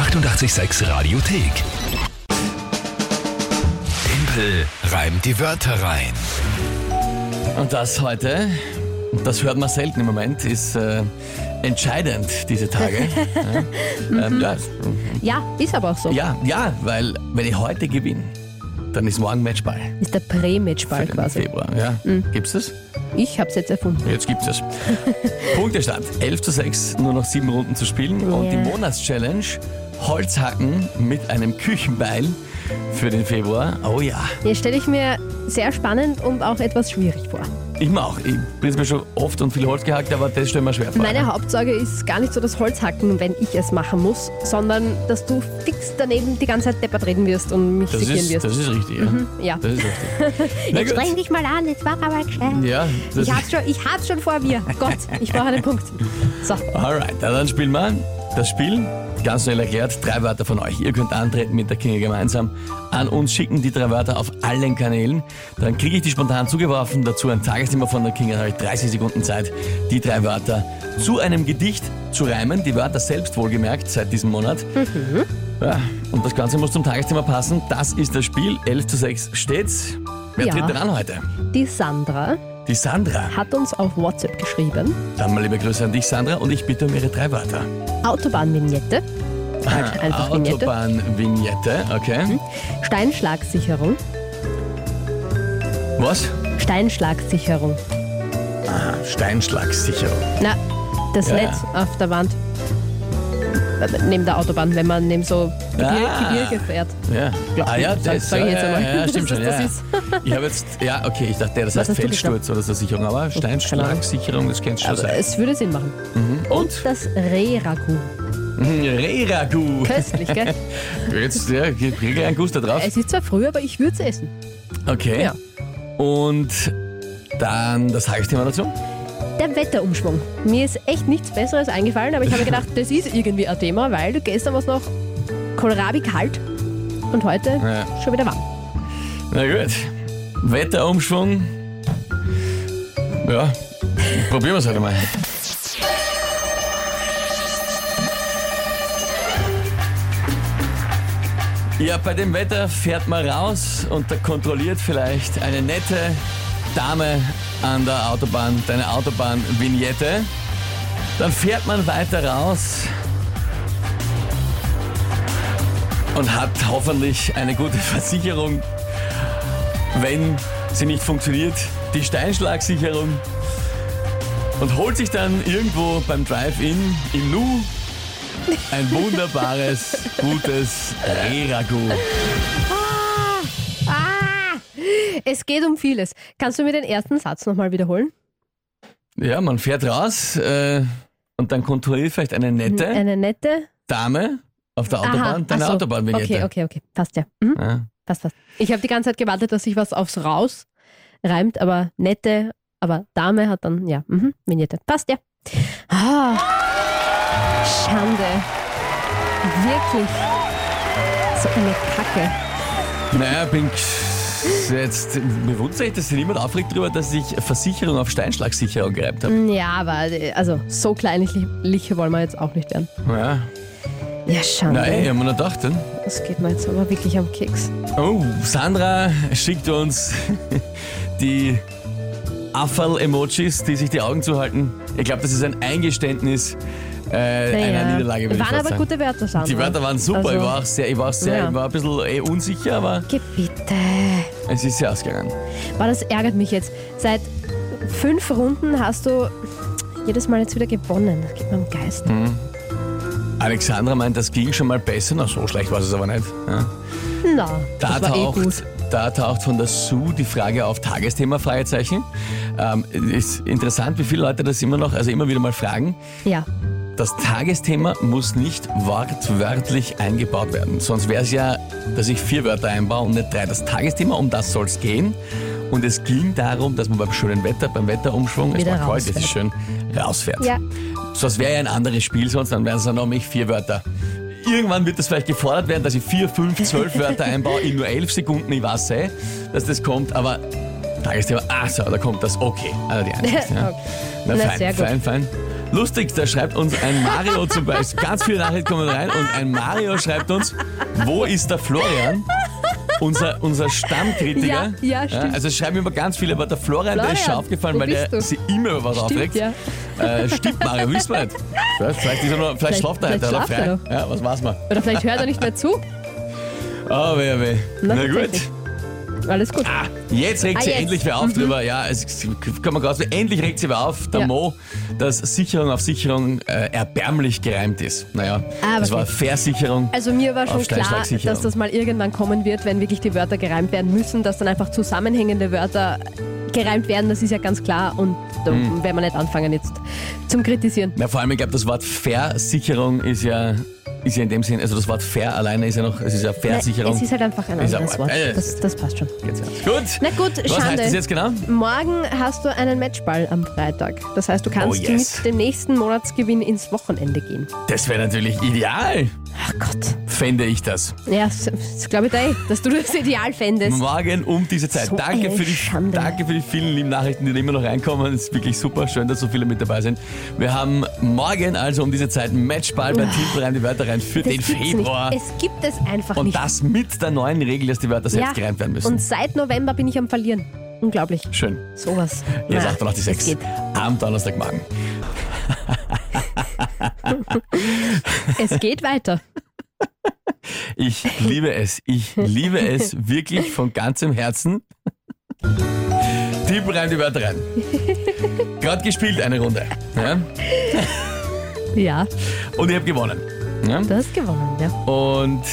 886 Radiothek. Tempel reimt die Wörter rein. Und das heute, das hört man selten im Moment, ist äh, entscheidend diese Tage. ja, ähm, ja, Ja, ist aber auch so. ja, ja, weil wenn ich heute gewinne, dann ist morgen Matchball. Ist der Prä-Matchball quasi. Februar. Ja. Gibt's das? Ich hab's jetzt erfunden. Jetzt gibt's es. Punktestand 11 zu 6, nur noch sieben Runden zu spielen. Und die. Monatschallenge Holzhacken mit einem Küchenbeil für den Februar. Oh ja, Jetzt stelle ich mir sehr spannend und auch etwas schwierig vor. ich mir auch. Ich bin mir schon oft und viel Holz gehackt, aber das stellt mir schwer vor. Meine Hauptsorge ist gar nicht so das Holzhacken, wenn ich es machen muss, sondern dass du fix daneben die ganze Zeit deppert reden wirst und mich das, ist, wirst. das ist richtig, ja. ja. Das ist richtig. Jetzt streng dich mal an, jetzt mach aber gescheit. Ja, Ich hab's, schon, ich hab's schon vor mir. Gott, ich brauche einen Punkt. So, Alright, dann spielen wir das Spiel. Ganz schnell erklärt, drei Wörter von euch. Ihr könnt antreten mit der Kinga gemeinsam an uns schicken, die drei Wörter auf allen Kanälen. Dann kriege ich die spontan zugeworfen, dazu ein Tagesthema von der Kinga, dann habe ich 30 Sekunden Zeit, die drei Wörter zu einem Gedicht zu reimen. Die Wörter selbst wohlgemerkt seit diesem Monat. Ja, und das Ganze muss zum Tagesthema passen. Das ist das Spiel. 11 zu 6 steht's. Wer Ja. tritt denn an heute? die Sandra Die Sandra. hat uns auf WhatsApp geschrieben. Dann mal liebe Grüße an dich, Sandra, und ich bitte um ihre drei Wörter. Autobahnvignette. Halt einfach Vignette. Autobahn-Vignette, okay. Steinschlagsicherung. Was? Steinschlagsicherung. Ah, Steinschlagsicherung. Na, das Ja. Netz auf der Wand. Äh, Neben der Autobahn, wenn man neben so Gebir Ah. Gebirge fährt. Ja. Glaub ah ja, das sag ich ja, stimmt schon. Ja. Ich habe jetzt, ja, okay, ich dachte, das Was heißt du Feldsturz oder so Sicherung, aber Steinschlagsicherung, das kennst du schon sein. es würde Sinn machen. Und? Das Reh-Ragout. Reragu. Köstlich, gell? Jetzt, ja, kriege ich einen Guster drauf. es ist zwar früh, aber ich würde es essen. Okay. Ja. Und dann das Tagesthema dazu? Der Wetterumschwung. Mir ist echt nichts Besseres eingefallen, aber ich habe mir gedacht, das ist irgendwie ein Thema, weil gestern war es noch kohlrabi kalt und heute Ja. schon wieder warm. Na gut. Wetterumschwung. Ja, probieren wir es halt einmal. Ja, bei dem Wetter fährt man raus und da kontrolliert vielleicht eine nette Dame an der Autobahn deine Autobahn-Vignette. Dann fährt man weiter raus und hat hoffentlich eine gute Versicherung wenn sie nicht funktioniert, die Steinschlagsicherung und holt sich dann irgendwo beim Drive-In im Nu ein wunderbares, gutes Reragu. Ah! Es geht um vieles. Kannst du mir den ersten Satz nochmal wiederholen? Ja, man fährt raus äh, und dann kontrolliert vielleicht eine nette Eine nette. Dame auf der Autobahn deine so. Autobahnvignette. Okay, okay, okay. Passt ja. Mhm. Ja. Passt, passt. Ich habe die ganze Zeit gewartet, dass sich was aufs Raus reimt, aber nette, aber Dame hat dann, ja, mhm, Vignette. Passt ja. Ah, Schande. Wirklich. So eine Kacke. Naja, bin jetzt, mir wundert sich, dass sich niemand aufregt darüber, dass ich Versicherung auf Steinschlagsicherung gereibt habe. Ja, aber äh, also so kleinlich wollen wir jetzt auch nicht werden. Ja. Ja, Schande. Nein, ich habe mir noch gedacht. Hm? Das geht mir jetzt aber wirklich am Keks. Oh, Sandra schickt uns die Affel-Emojis, die sich die Augen zuhalten. Ich glaube, das ist ein Eingeständnis äh, einer Niederlage. Waren aber sagen. gute Wörter, Sandra. Die Wörter waren super, Also- ich war auch sehr, ich war auch sehr, Ja. ich war ein bisschen eh unsicher, aber Gebitte. es ist sehr ausgegangen. Boah, das ärgert mich jetzt. Seit fünf Runden hast du jedes Mal jetzt wieder gewonnen. Das geht mir am Geist. Hm. Alexandra meint, das ging schon mal besser. Na, so schlecht war es aber nicht. Ja. Na, Da das war eh gut. taucht, da taucht von der Sue die Frage auf Tagesthema Fragezeichen. Ähm, ist interessant, wie viele Leute das immer noch, also immer wieder mal fragen. Ja, Das Tagesthema muss nicht wortwörtlich eingebaut werden. Sonst wäre es ja, dass ich vier Wörter einbaue und nicht drei. Das Tagesthema, um das soll es gehen. Und es ging darum, dass man beim schönen Wetter, beim Wetterumschwung, es war kalt, es ist schön, rausfährt. Ja. Sonst wäre ja ein anderes Spiel, sonst dann wären es dann noch mich vier Wörter. Irgendwann wird das vielleicht gefordert werden, dass ich vier, fünf, zwölf Wörter einbaue in nur elf Sekunden. Ich weiß eh, dass das kommt, aber Tagesthema, ah so, da kommt das, okay. Also die Einsicht, ja. Okay. Na, Na, fein, sehr gut. fein, fein. Lustig, da schreibt uns ein Mario zum Beispiel. Ganz viele Nachrichten kommen rein und ein Mario schreibt uns, wo ist der Florian? Unser, unser Stammkritiker. Ja, ja, stimmt. also schreiben immer ganz viele, aber der Florian, der ist schon Florian, aufgefallen, weil der du? sich immer über was aufregt. ja. Äh, stimmt, Mario, wissen wir nicht. Vielleicht, vielleicht, ist er noch, vielleicht, Vielleicht- schlaft er heute oder schlaft er frei. Ja, was weiß man. Oder vielleicht hört er nicht mehr zu. Oh, weh, weh. Na, Na, gut. Alles gut. Ah, jetzt regt Ah, sich jetzt. endlich wer auf drüber. Ja, es kann man gerade endlich regt sich wer auf, der Ja. Mo, dass Sicherung auf Sicherung äh, erbärmlich gereimt ist. Naja, Aber das war. Versicherung. Also mir war schon klar, dass das mal irgendwann kommen wird, wenn wirklich die Wörter gereimt werden müssen, dass dann einfach zusammenhängende Wörter gereimt werden, das ist ja ganz klar und da Hm. werden wir nicht anfangen jetzt zum Kritisieren. Ja, vor allem, ich glaube, das Wort Versicherung ist ja, ist ja in dem Sinn, also das Wort Fair alleine ist ja noch, es ist ja Versicherung. Es ist halt einfach ein anderes Wort. Das, das passt schon. Gut. Na gut, Was heißt das jetzt genau? Morgen hast du einen Matchball am Freitag. Das heißt, du kannst Oh, yes. mit dem nächsten Monatsgewinn ins Wochenende gehen. Das wäre natürlich ideal, Ach Gott. fände ich das. Ja, das, glaube ich eh, dass du das ideal fändest. Morgen um diese Zeit. So danke, für die, Schande. danke für die vielen lieben Nachrichten, die da immer noch reinkommen. Es ist wirklich super. Schön, dass so viele mit dabei sind. Wir haben morgen also um diese Zeit Matchball bei Timpel rein, die Wörter rein für Das den Februar. nicht. Es gibt es einfach Und nicht. das mit der neuen Regel, dass die Wörter selbst gereimt werden müssen. Und seit November bin ich am Verlieren. Unglaublich. Schön. Sowas. 886. Es geht. Am Donnerstagmorgen. Es geht weiter. Ich liebe es. Ich liebe es wirklich von ganzem Herzen. Tippel rein die Wörter rein. Gerade gespielt eine Runde. Ja? Ja, Und ich habe gewonnen. Ja? du hast gewonnen, ja. Und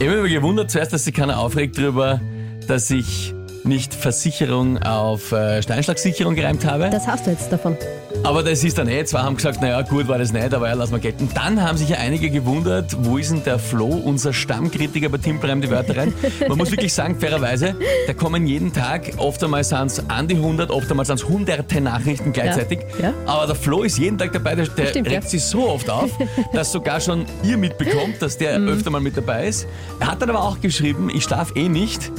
ich habe mich gewundert zuerst, dass sich keiner aufregt darüber, dass ich nicht Versicherung auf äh, Steinschlagsicherung gereimt habe. Das hast du jetzt davon. Aber das ist dann eh. Zwei haben gesagt, naja, gut war das nicht, aber ja, lass mal gelten. Dann haben sich ja einige gewundert, wo ist denn der Flo, unser Stammkritiker bei Timpelreim die Wörter rein. Man muss wirklich sagen, fairerweise, da kommen jeden Tag, oft einmal sind es an die 100, oft einmal sind es hunderte Nachrichten gleichzeitig. Ja. Aber der Flo ist jeden Tag dabei, der, der Stimmt, regt ja. sich so oft auf, dass sogar schon ihr mitbekommt, dass der Mhm. öfter mal mit dabei ist. Er hat dann aber auch geschrieben, ich schlafe eh nicht,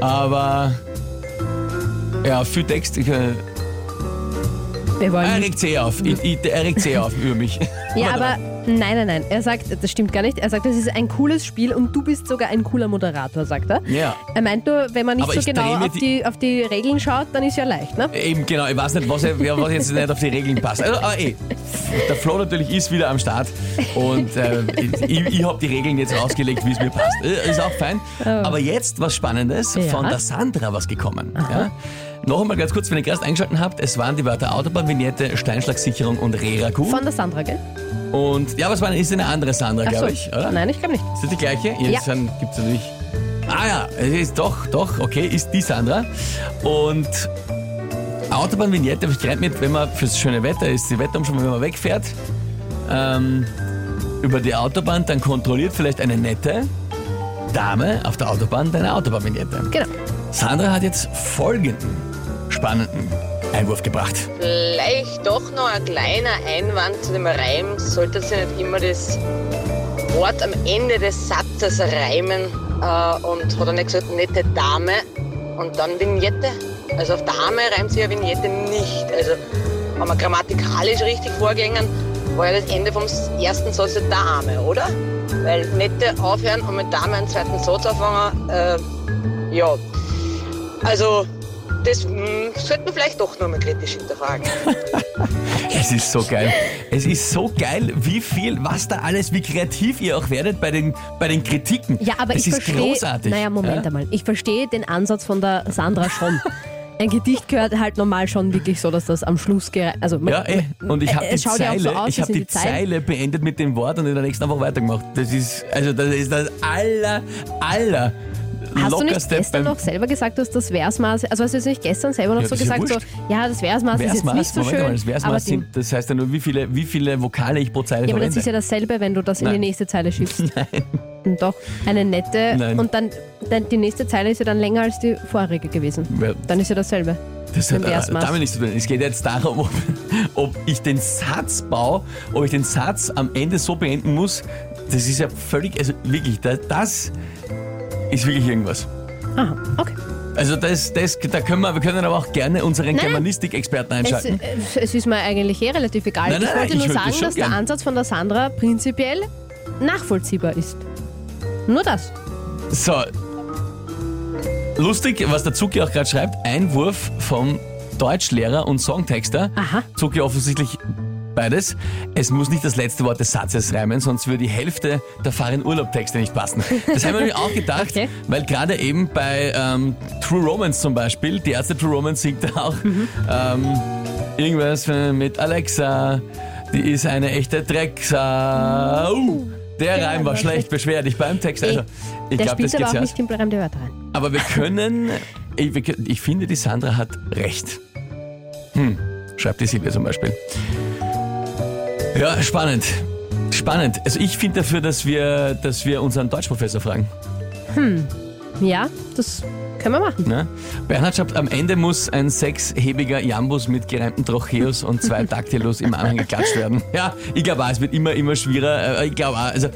aber ja, viel Text, ich, äh, er regt eh auf. Ich, ich, er regt eh auf über mich. Ja, aber nein, nein, nein. Er sagt, das stimmt gar nicht. Er sagt, das ist ein cooles Spiel und du bist sogar ein cooler Moderator, sagt er. Ja. Er meint nur, wenn man nicht Aber so genau auf die- auf die Regeln schaut, dann ist ja leicht, ne? Eben, genau, ich weiß nicht, was, was jetzt nicht auf die Regeln passt. Also, aber eh, der Flo natürlich ist wieder am Start und äh, ich, ich habe die Regeln jetzt rausgelegt, wie es mir passt. Äh, Ist auch fein. Aber jetzt was Spannendes, Ja. von der Sandra was gekommen. Ja? Noch einmal ganz kurz, wenn ihr gerade eingeschaltet habt, es waren die Wörter Autobahnvignette, Steinschlagsicherung und Reraku. Von der Sandra, gell? Und ja, aber es war, ist eine andere Sandra, Ach so. glaube ich, oder? Nein, ich glaube nicht. Ist das die gleiche? Ja. Jetzt gibt es natürlich. Ah ja, es ist doch, doch, okay, ist die Sandra. Und Autobahnvignette habe ich gereimt mit, wenn man fürs schöne Wetter ist, die Wetterumschau, wenn man wegfährt, ähm, über die Autobahn, dann kontrolliert vielleicht eine nette Dame auf der Autobahn deine Autobahnvignette. Genau. Sandra hat jetzt folgenden spannenden Einwurf gebracht. Vielleicht doch noch ein kleiner Einwand zu dem Reim. Sollte sich nicht immer das Wort am Ende des Satzes reimen äh, und hat er nicht gesagt, nette Dame und dann Vignette. Also auf Dame reimt sich ja Vignette nicht. Also wenn wir grammatikalisch richtig vorgängen, war ja das Ende vom ersten Satz der Dame, oder? Weil nette aufhören und mit Dame einen zweiten Satz anfangen, äh, ja. Also das mh, sollten wir vielleicht doch nur mal kritisch hinterfragen. Es ist so geil. Es ist so geil, wie viel, was da alles, wie kreativ ihr auch werdet bei den, bei den Kritiken. Ja, aber es ich ist verstehe. großartig. Naja, Moment Ja? einmal. Ich verstehe den Ansatz von der Sandra schon. Ein Gedicht gehört halt normal schon wirklich so, dass das am Schluss also man- Ja, eh. Und ich habe die, ja auch Zeile, so aus, ich hab die Zeilen. Zeile beendet mit dem Wort und in der nächsten einfach weitergemacht. Das ist, also das ist das aller, aller Hast du nicht lockerste gestern noch selber gesagt, dass das Versmaß, also hast du jetzt nicht gestern selber noch Ja, so gesagt, so, ja, das Versmaß ist jetzt nicht so Moment schön, mal, das Versmaß sind, das heißt ja nur, wie viele, wie viele Vokale ich pro Zeile ja, aber verwende. das ist ja dasselbe, wenn du das in die Nein. nächste Zeile schiebst. Nein. Doch, eine nette Nein. und dann, dann die nächste Zeile ist ja dann länger als die vorherige gewesen. Ja. Dann ist ja dasselbe. Das hat äh, damit nichts zu tun. Es geht jetzt darum, ob, ob ich den Satz baue, ob ich den Satz am Ende so beenden muss. Das ist ja völlig, also wirklich, da- das ist wirklich irgendwas. Aha, okay. Also das, das, da können wir, wir können aber auch gerne unseren nein. Germanistik-Experten Es, einschalten. äh, es ist mir eigentlich eh relativ egal. Nein, nein, ich wollte nein, nur ich sagen, das dass der gern. Ansatz von der Sandra prinzipiell nachvollziehbar ist. Nur das. So. Lustig, was der Zuki auch gerade schreibt, Einwurf vom Deutschlehrer und Songtexter. Aha. Zuki offensichtlich beides. Es muss nicht das letzte Wort des Satzes reimen, sonst würde die Hälfte der Fahren Urlaub-Texte nicht passen. Das haben wir nämlich auch gedacht, Okay. weil gerade eben bei ähm, True Romance zum Beispiel, die erste True Romance singt da auch ähm, irgendwas mit Alexa, die ist eine echte Drecksau. Uh, der Reim war schlecht, beschwer dich beim Text. Also, ich der glaube, das spielt aber geht auch nicht in fremde Wörter rein. aber wir können, ich, ich finde, die Sandra hat recht. Hm, schreibt die Silvia zum Beispiel. Ja, spannend. Spannend. Also ich finde dafür, dass wir, dass wir unseren Deutschprofessor fragen. Ja, das können wir machen. Ne? Bernhard schreibt, am Ende muss ein sechshebiger Jambus mit gereimten Trocheus und zwei Dactylos im Anhang geklatscht werden. Ja, ich glaube auch, es wird immer, immer schwieriger. Äh, Ich glaube auch, also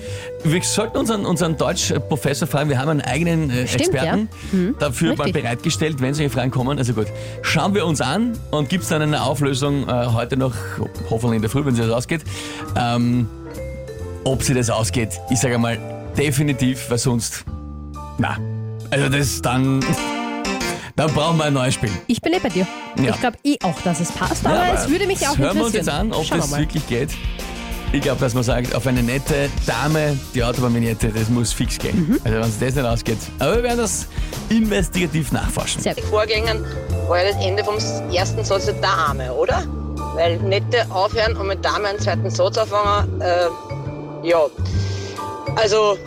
wir sollten unseren, unseren Deutschprofessor fragen, wir haben einen eigenen äh, Stimmt, Experten dafür mal richtig. bereitgestellt, wenn solche Fragen kommen. Also gut, schauen wir uns an und gibt es dann eine Auflösung äh, heute noch, hoffentlich in der Früh, wenn sie das ausgeht. Ähm, ob sie das ausgeht, ich sage mal definitiv, weil sonst, na, also das dann, dann brauchen wir ein neues Spiel. Ich bin eh bei dir. Ja. Ich glaube eh auch, dass es passt, aber, Ja, es würde mich auch Hören wir uns interessieren. jetzt an, ob Schauen wir das mal. wirklich geht. Ich glaube, dass man sagt, auf eine nette Dame, die Autobahnvignette, das muss fix gehen. Mhm. Also wenn es das nicht ausgeht. Aber wir werden das investigativ nachforschen. Sehr gut. Vorgängern war ja das Ende vom ersten Satz der Dame, oder? Weil nette aufhören und mit Dame einen zweiten Satz anfangen, äh, ja. Also,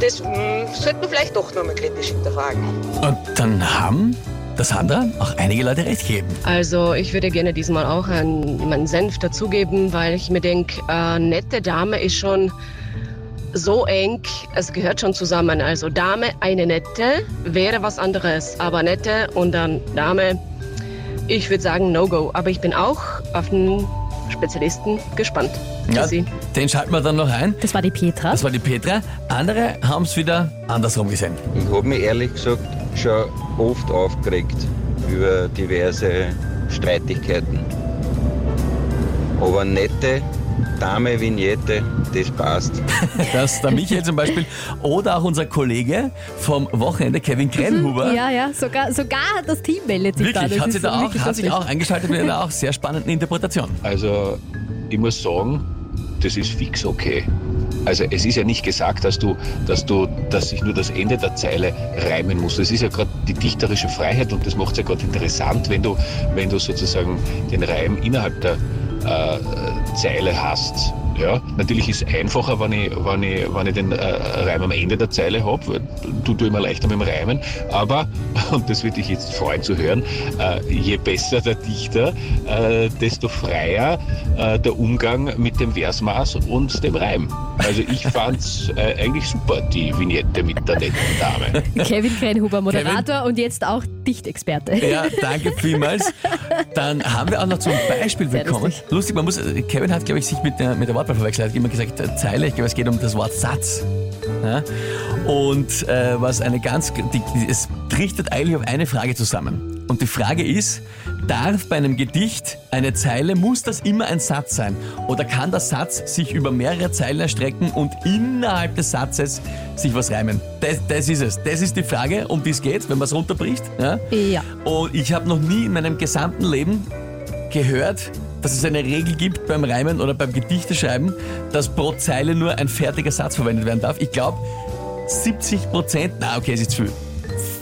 das mh, sollte man vielleicht doch nochmal kritisch hinterfragen. Und dann haben das Sandra auch einige Leute recht gegeben. Also ich würde gerne diesmal auch einen, meinen Senf dazugeben, weil ich mir denke, äh, nette Dame ist schon so eng, es gehört schon zusammen. Also Dame, eine nette, wäre was anderes, aber nette und dann Dame, ich würde sagen No-Go. Aber ich bin auch auf den Spezialisten gespannt. Ja, Tschüssi. den schalten wir dann noch ein. Das war die Petra. Das war die Petra. Andere haben es wieder andersrum gesehen. Ich habe mich ehrlich gesagt schon oft aufgeregt über diverse Streitigkeiten. Aber nette Dame Vignette, das passt. dass der Michael zum Beispiel oder auch unser Kollege vom Wochenende, Kevin Krenhuber, ja, ja, sogar, sogar das Team meldet sich da. wirklich, Das hat, ist sich da auch, hat sich auch eingeschaltet mit einer auch sehr spannenden Interpretation. Also ich muss sagen, das ist fix okay. Also es ist ja nicht gesagt, dass du, dass du, dass sich nur das Ende der Zeile reimen muss. Das ist ja gerade die dichterische Freiheit und das macht es ja gerade interessant, wenn du, wenn du sozusagen den Reim innerhalb der äh, Zeile hast. Ja, natürlich ist es einfacher, wenn ich, wenn ich, wenn ich den äh, Reim am Ende der Zeile habe, weil du tust immer leichter mit dem Reimen. Aber, und das würde ich jetzt freuen zu hören, äh, je besser der Dichter, äh, desto freier äh, der Umgang mit dem Versmaß und dem Reim. Also ich fand's äh, eigentlich super, die Vignette mit der netten Dame. Kevin Krenhuber, Moderator und jetzt auch Dichtexperte. Ja, danke vielmals. Dann haben wir auch noch zum Beispiel Sehr bekommen. lustig. Lustig, man muss, Kevin hat, glaube ich, sich mit der, mit der Wortwahl verwechselt. Er hat immer gesagt, äh, Zeile, ich glaube, es geht um das Wort Satz. Ja? Und äh, was eine ganz, die, es trichtet eigentlich auf eine Frage zusammen. Und die Frage ist, darf bei einem Gedicht eine Zeile, muss das immer ein Satz sein? Oder kann der Satz sich über mehrere Zeilen erstrecken und innerhalb des Satzes sich was reimen? Das, das ist es. Das ist die Frage, um die es geht, wenn man es runterbricht. Ja? Ja. Und ich habe noch nie in meinem gesamten Leben gehört, dass es eine Regel gibt beim Reimen oder beim Gedichteschreiben, dass pro Zeile nur ein fertiger Satz verwendet werden darf. Ich glaube, 70 Prozent, na okay, es ist zu viel,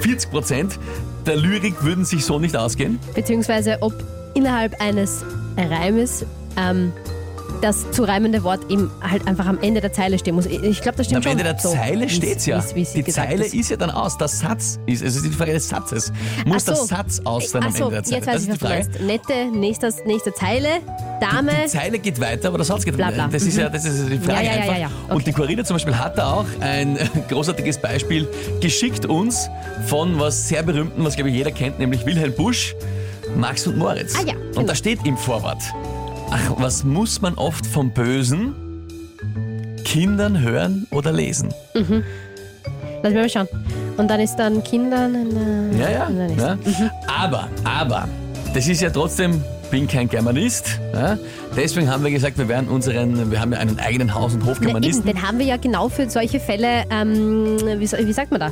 40 Prozent der Lyrik würden sich so nicht ausgehen. Beziehungsweise ob innerhalb eines Reimes ähm, das zu reimende Wort eben halt einfach am Ende der Zeile stehen muss. Ich glaube, das Am stimmt schon. Ende der so, Zeile wie's- steht's ja. wie's- wie's die Zeile ist. ist ja dann aus. Der Satz ist, es ist die Frage des Satzes. Muss Ach der so. Satz aus sein Ach am so, Ende der Zeile? Jetzt weiß das ich, was die du meinst. Nette, nächstes, nächste Zeile, Dame. Die Zeile geht weiter, aber der Satz geht bla. Das ist ja Mhm. das ist die Frage Ja, ja, einfach. ja, ja. Und Okay. die Corina zum Beispiel hat da auch ein großartiges Beispiel geschickt uns von was sehr berühmten, was glaube ich jeder kennt, nämlich Wilhelm Busch, Max und Moritz. Ah ja, Und genau. da steht im Vorwort, ach, was muss man oft vom Bösen Kindern hören oder lesen? Lass mich mal schauen. Und dann ist dann Kinder. Na, na, Ja, ja. na, ja. Aber, aber, das ist ja trotzdem, bin kein Germanist. Ja. Deswegen haben wir gesagt, wir werden unseren, wir haben ja einen eigenen Haus- und Na, eben, Hofgermanisten, den haben wir ja genau für solche Fälle, ähm, wie, wie sagt man da?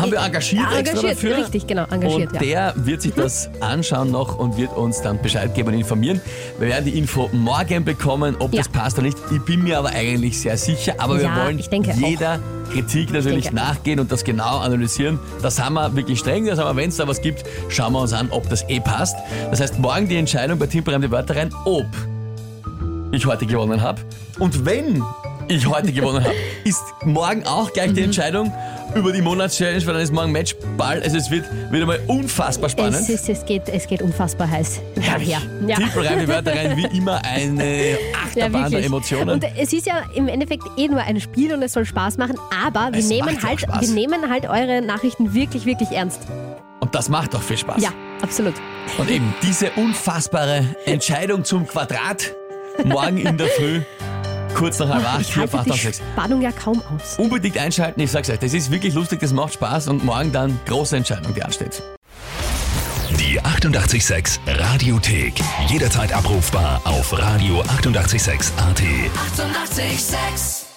Haben wir engagiert, Ja, extra engagiert, dafür. richtig, genau, engagiert, Und ja. der wird sich das anschauen noch und wird uns dann Bescheid geben und informieren. Wir werden die Info morgen bekommen, ob Ja. das passt oder nicht. Ich bin mir aber eigentlich sehr sicher, aber wir wollen ich denke auch. jeder Kritik natürlich auch. nachgehen und das genau analysieren. Da sind wir wirklich streng, das aber wenn es da was gibt, schauen wir uns an, ob das eh passt. Das heißt, morgen die Entscheidung bei Timperheim die Wörter rein, ob ich heute gewonnen habe. Und wenn ich heute gewonnen habe, ist morgen auch gleich Mhm. die Entscheidung über die Monatschallenge, weil dann ist morgen Matchball. Also es wird wieder mal unfassbar spannend. Es, ist, es, geht, es geht unfassbar heiß. her. Ja. Rein, die Wörter rein, wie immer eine Achterbahn der wirklich. Emotionen. Und es ist ja im Endeffekt eh nur ein Spiel und es soll Spaß machen, aber wir, Es nehmen ja halt, wir nehmen halt eure Nachrichten wirklich, wirklich ernst. Und das macht doch viel Spaß. Ja, absolut. Und eben diese unfassbare Entscheidung zum Quadrat morgen in der Früh, kurz nach halb acht, Ich hier halte die 8 6. Spannung ja kaum aus. Unbedingt einschalten, ich sag's euch, das ist wirklich lustig, das macht Spaß und morgen dann große Entscheidung, die ansteht. Die 886 Radiothek. Jederzeit abrufbar auf radio886.at. 886! 886